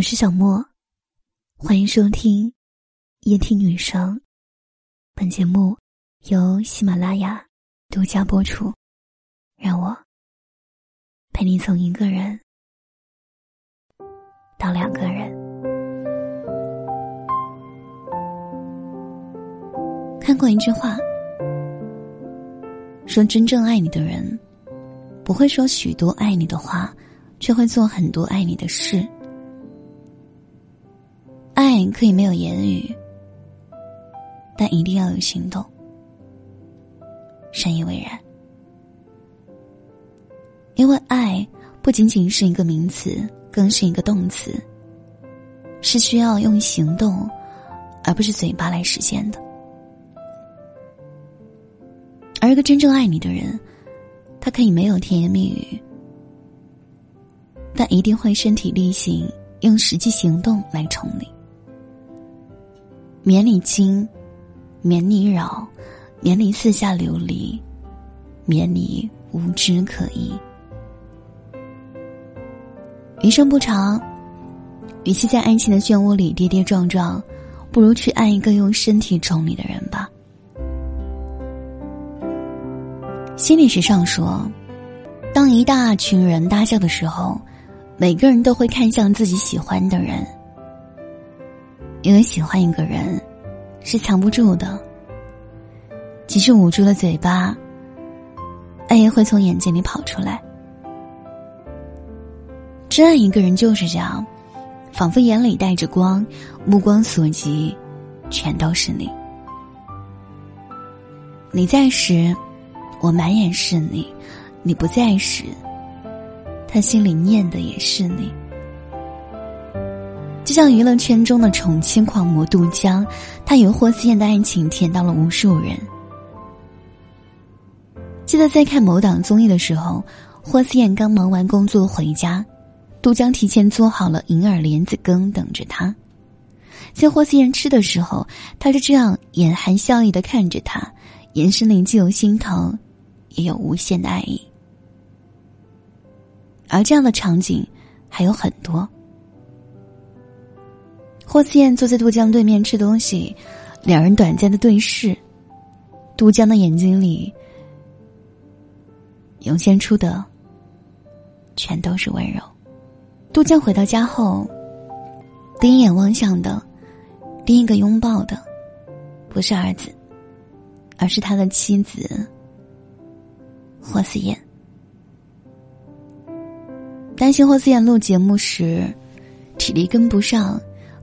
我是小莫，欢迎收听夜听女生。本节目由喜马拉雅独家播出。让我陪你从一个人到两个人。看过一句话，说真正爱你的人，不会说许多爱你的话，却会做很多爱你的事。爱可以没有言语，但一定要有行动。深以为然，因为爱不仅仅是一个名词，更是一个动词，是需要用行动，而不是嘴巴来实现的。而一个真正爱你的人，他可以没有甜言蜜语，但一定会身体力行，用实际行动来宠你。免你惊，免你扰，免你四下流离，免你无枝可依。余生不长，与其在爱情的漩涡里跌跌撞撞，不如去爱一个用身体宠你的人吧。心理学上说，当一大群人大笑的时候，每个人都会看向自己喜欢的人。因为喜欢一个人，是藏不住的。即使捂住了嘴巴，爱也会从眼睛里跑出来。真爱一个人就是这样，仿佛眼里带着光，目光所及，全都是你。你在时，我满眼是你；你不在时，他心里念的也是你。就像娱乐圈中的宠妻狂魔杜江，他与霍思燕的爱情甜到了无数人。记得在看某档综艺的时候，霍思燕刚忙完工作回家，杜江提前做好了银耳莲子羹等着他。在霍思燕吃的时候，他就这样眼含笑意的看着他，眼神里既有心疼，也有无限的爱意。而这样的场景还有很多。霍思燕坐在杜江对面吃东西，两人短暂的对视，杜江的眼睛里涌现出的全都是温柔。杜江回到家后，第一眼望向的，第一个拥抱的，不是儿子，而是他的妻子霍思燕。担心霍思燕录节目时体力跟不上。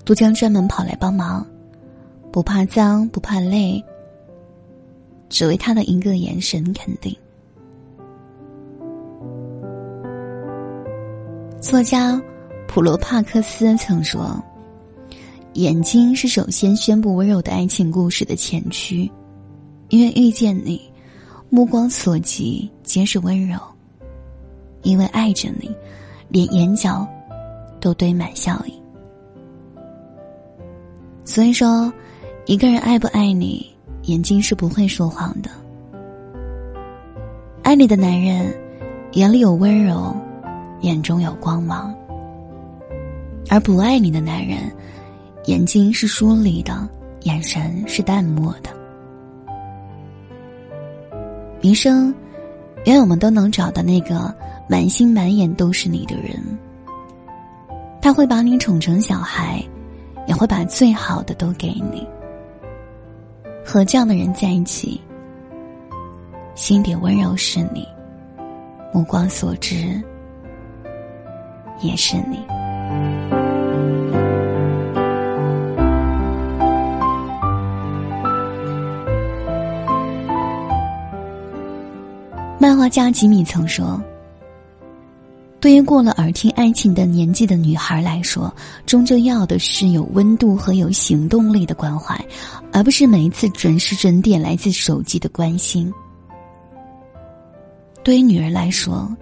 杜江专门跑来帮忙，不怕脏，不怕累，只为他的一个眼神肯定。作家普罗帕克斯曾说：“眼睛是首先宣布温柔的爱情故事的前驱，因为遇见你，目光所及皆是温柔；因为爱着你，连眼角都堆满笑意。”所以说，一个人爱不爱你，眼睛是不会说谎的。爱你的男人，眼里有温柔，眼中有光芒；而不爱你的男人，眼睛是疏离的，眼神是淡漠的。余生，愿我们都能找到那个满心满眼都是你的人，他会把你宠成小孩。也会把最好的都给你。和这样的人在一起，心底温柔是你，目光所至也是你。漫画家吉米曾说。对于过了耳听爱情的年纪的女孩来说，终究要的是有温度和有行动力的关怀，而不是每一次准时准点来自手机的关心。对于女人来说，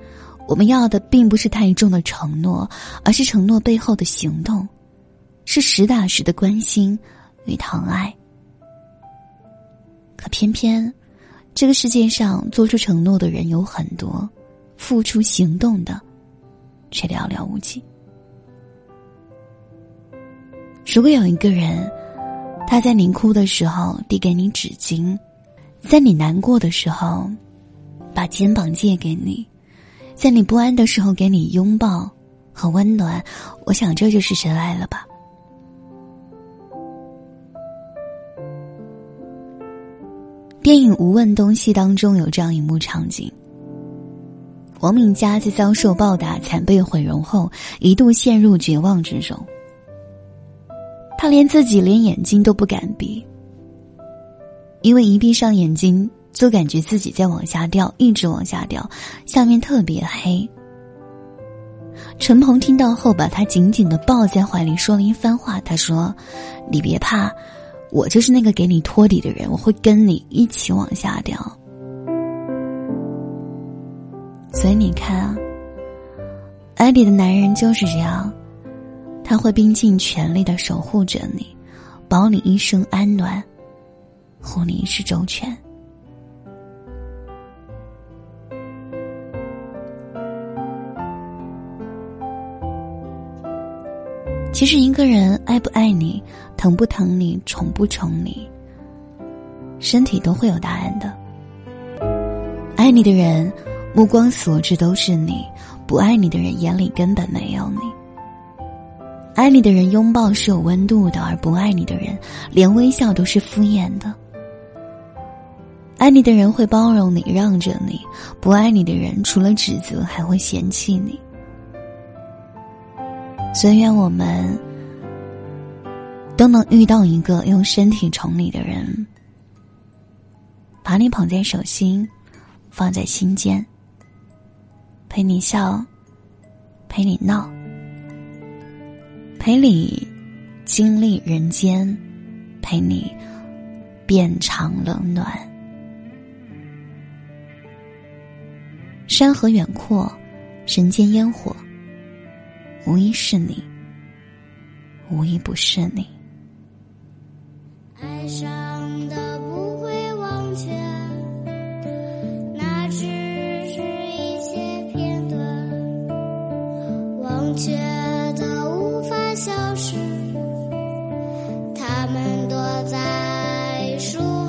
我们要的并不是太重的承诺，而是承诺背后的行动，是实打实的关心与疼爱。可偏偏，这个世界上做出承诺的人有很多，付出行动的。却寥寥无几。如果有一个人，他在你哭的时候递给你纸巾，在你难过的时候，把肩膀借给你，在你不安的时候给你拥抱和温暖，我想这就是真爱了吧。电影《无问东西》当中有这样一幕场景：王敏佳在遭受暴打、惨被毁容后，一度陷入绝望之中。他连自己连眼睛都不敢闭，因为一闭上眼睛，就感觉自己在往下掉，一直往下掉，下面特别黑。陈鹏听到后，把他紧紧的抱在怀里，说了一番话。他说：“你别怕。”我就是那个给你托底的人，我会跟你一起往下掉。所以你看啊，艾迪的男人就是这样，他会拼尽全力的守护着你，保你一生安暖，护你一世周全。其实一个人爱不爱你，疼不疼你，宠不宠你，身体都会有答案的。爱你的人，目光所至都是你；不爱你的人，眼里根本没有你。爱你的人拥抱是有温度的，而不爱你的人，连微笑都是敷衍的。爱你的人会包容你，让着你；不爱你的人，除了指责，还会嫌弃你。所以愿我们都能遇到一个用身体宠你的人，把你捧在手心，放在心间，陪你笑，陪你闹，陪你经历人间，陪你变长冷暖。山河远阔，人间烟火。无一是你，无一不是你。爱上的在树